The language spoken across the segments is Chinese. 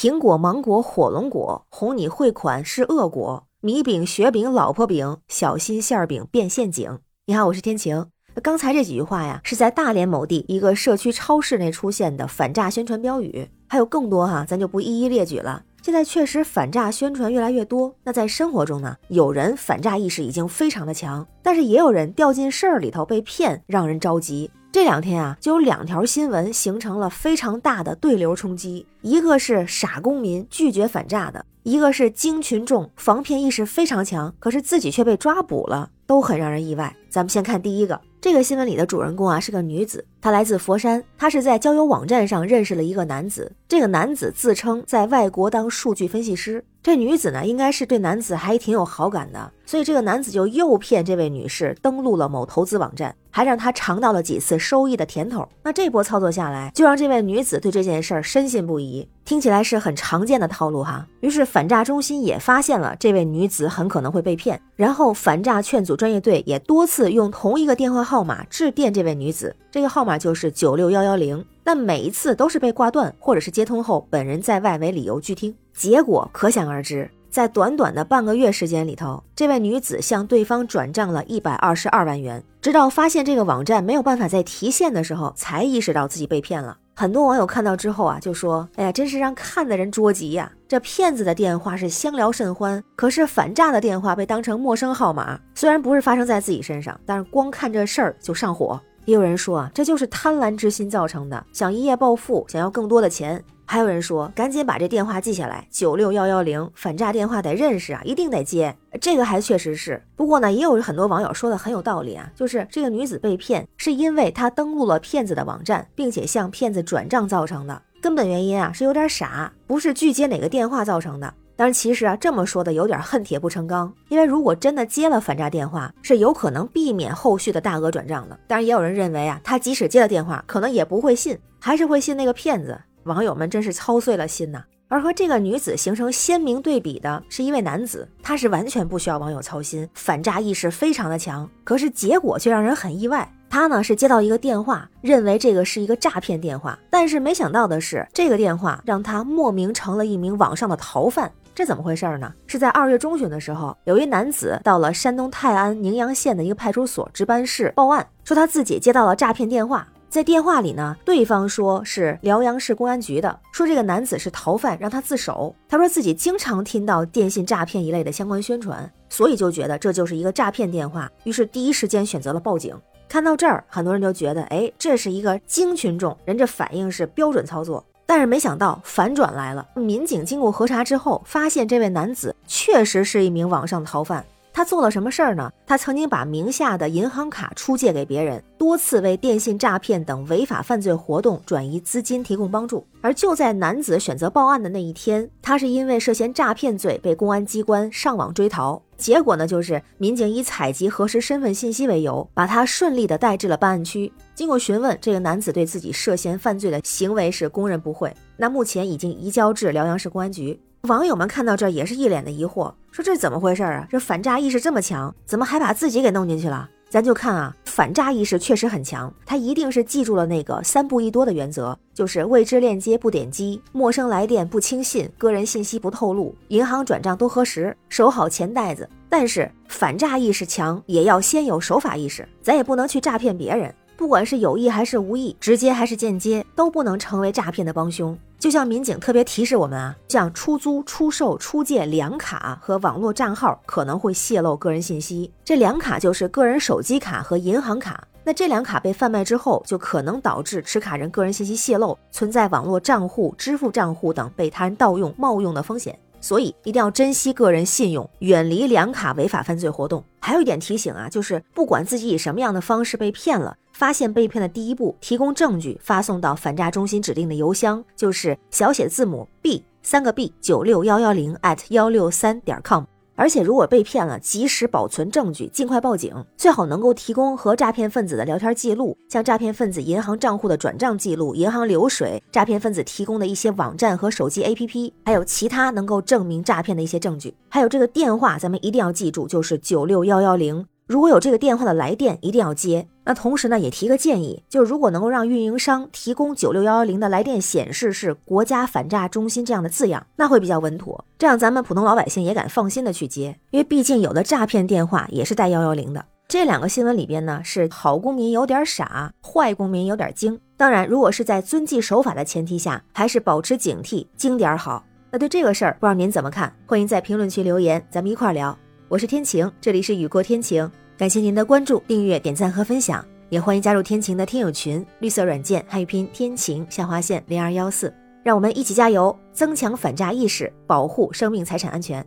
苹果、芒果、火龙果，哄你汇款是恶果。米饼、雪饼、老婆饼，小心馅饼变陷阱。你好，我是天晴。刚才这几句话呀，是在大连某地一个社区超市内出现的反诈宣传标语，还有更多哈，咱就不一一列举了。现在确实反诈宣传越来越多，那在生活中呢，有人反诈意识已经非常的强，但是也有人掉进事儿里头被骗，让人着急。这两天啊，就有两条新闻形成了非常大的对流冲击，一个是傻公民拒绝反诈的，一个是精群众防骗意识非常强，可是自己却被抓捕了，都很让人意外。咱们先看第一个。这个新闻里的主人公啊是个女子，她来自佛山，她是在交友网站上认识了一个男子，这个男子自称在外国当数据分析师，这女子呢应该是对男子还挺有好感的，所以这个男子就诱骗这位女士登录了某投资网站，还让她尝到了几次收益的甜头。那这波操作下来，就让这位女子对这件事儿深信不疑。听起来是很常见的套路哈，于是反诈中心也发现了这位女子很可能会被骗，然后反诈劝阻专业队也多次用同一个电话号码致电这位女子，这个号码码就是九六幺幺零，但每一次都是被挂断，或者是接通后本人在外为理由拒听，结果可想而知，在短短的半个月时间里头，这位女子向对方转账了一百二十二万元，直到发现这个网站没有办法再提现的时候，才意识到自己被骗了。很多网友看到之后啊，就说：“哎呀，真是让看的人着急呀！这骗子的电话是相聊甚欢，可是反诈的电话被当成陌生号码。虽然不是发生在自己身上，但是光看这事儿就上火。也有人说啊，这就是贪婪之心造成的，想一夜暴富，想要更多的钱。”还有人说，赶紧把这电话记下来，九六幺幺零反诈电话得认识啊，一定得接。这个还确实是，不过呢，也有很多网友说的很有道理啊，就是这个女子被骗是因为她登录了骗子的网站，并且向骗子转账造成的。根本原因啊是有点傻，不是拒接哪个电话造成的。但是其实啊，这么说的有点恨铁不成钢，因为如果真的接了反诈电话，是有可能避免后续的大额转账的。当然，也有人认为啊，他即使接了电话，可能也不会信，还是会信那个骗子。网友们真是操碎了心呐！而和这个女子形成鲜明对比的是一位男子，他是完全不需要网友操心，反诈意识非常的强。可是结果却让人很意外，他呢是接到一个电话，认为这个是一个诈骗电话，但是没想到的是，这个电话让他莫名成了一名网上的逃犯。这怎么回事呢？是在二月中旬的时候，有一男子到了山东泰安宁阳县的一个派出所值班室报案，说他自己接到了诈骗电话。在电话里呢，对方说是辽阳市公安局的，说这个男子是逃犯，让他自首。他说自己经常听到电信诈骗一类的相关宣传，所以就觉得这就是一个诈骗电话，于是第一时间选择了报警。看到这儿，很多人就觉得，哎，这是一个精群众，人这反应是标准操作。但是没想到反转来了，民警经过核查之后，发现这位男子确实是一名网上逃犯。他做了什么事儿呢？他曾经把名下的银行卡出借给别人，多次为电信诈骗等违法犯罪活动转移资金提供帮助。而就在男子选择报案的那一天，他是因为涉嫌诈骗罪被公安机关上网追逃。结果呢，就是民警以采集核实身份信息为由，把他顺利的带至了办案区。经过询问，这个男子对自己涉嫌犯罪的行为是供认不讳。那目前已经移交至辽阳市公安局。网友们看到这也是一脸的疑惑，说这怎么回事啊？这反诈意识这么强，怎么还把自己给弄进去了？咱就看啊，反诈意识确实很强，他一定是记住了那个三不一多的原则，就是未知链接不点击，陌生来电不轻信，个人信息不透露，银行转账多核实，守好钱袋子。但是反诈意识强，也要先有守法意识，咱也不能去诈骗别人。不管是有意还是无意，直接还是间接，都不能成为诈骗的帮凶。就像民警特别提示我们啊，像出租、出售、出借两卡和网络账号可能会泄露个人信息。这两卡就是个人手机卡和银行卡。那这两卡被贩卖之后，就可能导致持卡人个人信息泄露，存在网络账户、支付账户等被他人盗用、冒用的风险。所以一定要珍惜个人信用，远离两卡违法犯罪活动。还有一点提醒啊，就是不管自己以什么样的方式被骗了，发现被骗的第一步，提供证据，发送到反诈中心指定的邮箱，就是小写字母 B 三个 B 九六幺幺零 at 幺六三点 com。而且，如果被骗了，及时保存证据，尽快报警。最好能够提供和诈骗分子的聊天记录，像诈骗分子银行账户的转账记录、银行流水、诈骗分子提供的一些网站和手机 APP，还有其他能够证明诈骗的一些证据。还有这个电话，咱们一定要记住，就是九六幺幺零。如果有这个电话的来电，一定要接。那同时呢，也提个建议，就是如果能够让运营商提供九六幺幺零的来电显示是“国家反诈中心”这样的字样，那会比较稳妥，这样咱们普通老百姓也敢放心的去接，因为毕竟有的诈骗电话也是带幺幺零的。这两个新闻里边呢，是好公民有点傻，坏公民有点精。当然，如果是在遵纪守法的前提下，还是保持警惕，精点好。那对这个事儿，不知道您怎么看？欢迎在评论区留言，咱们一块儿聊。我是天晴，这里是雨过天晴。感谢您的关注、订阅、点赞和分享，也欢迎加入天晴的听友群，绿色软件汉语拼音天晴下划线零二幺四，让我们一起加油，增强反诈意识，保护生命财产安全。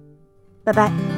拜拜。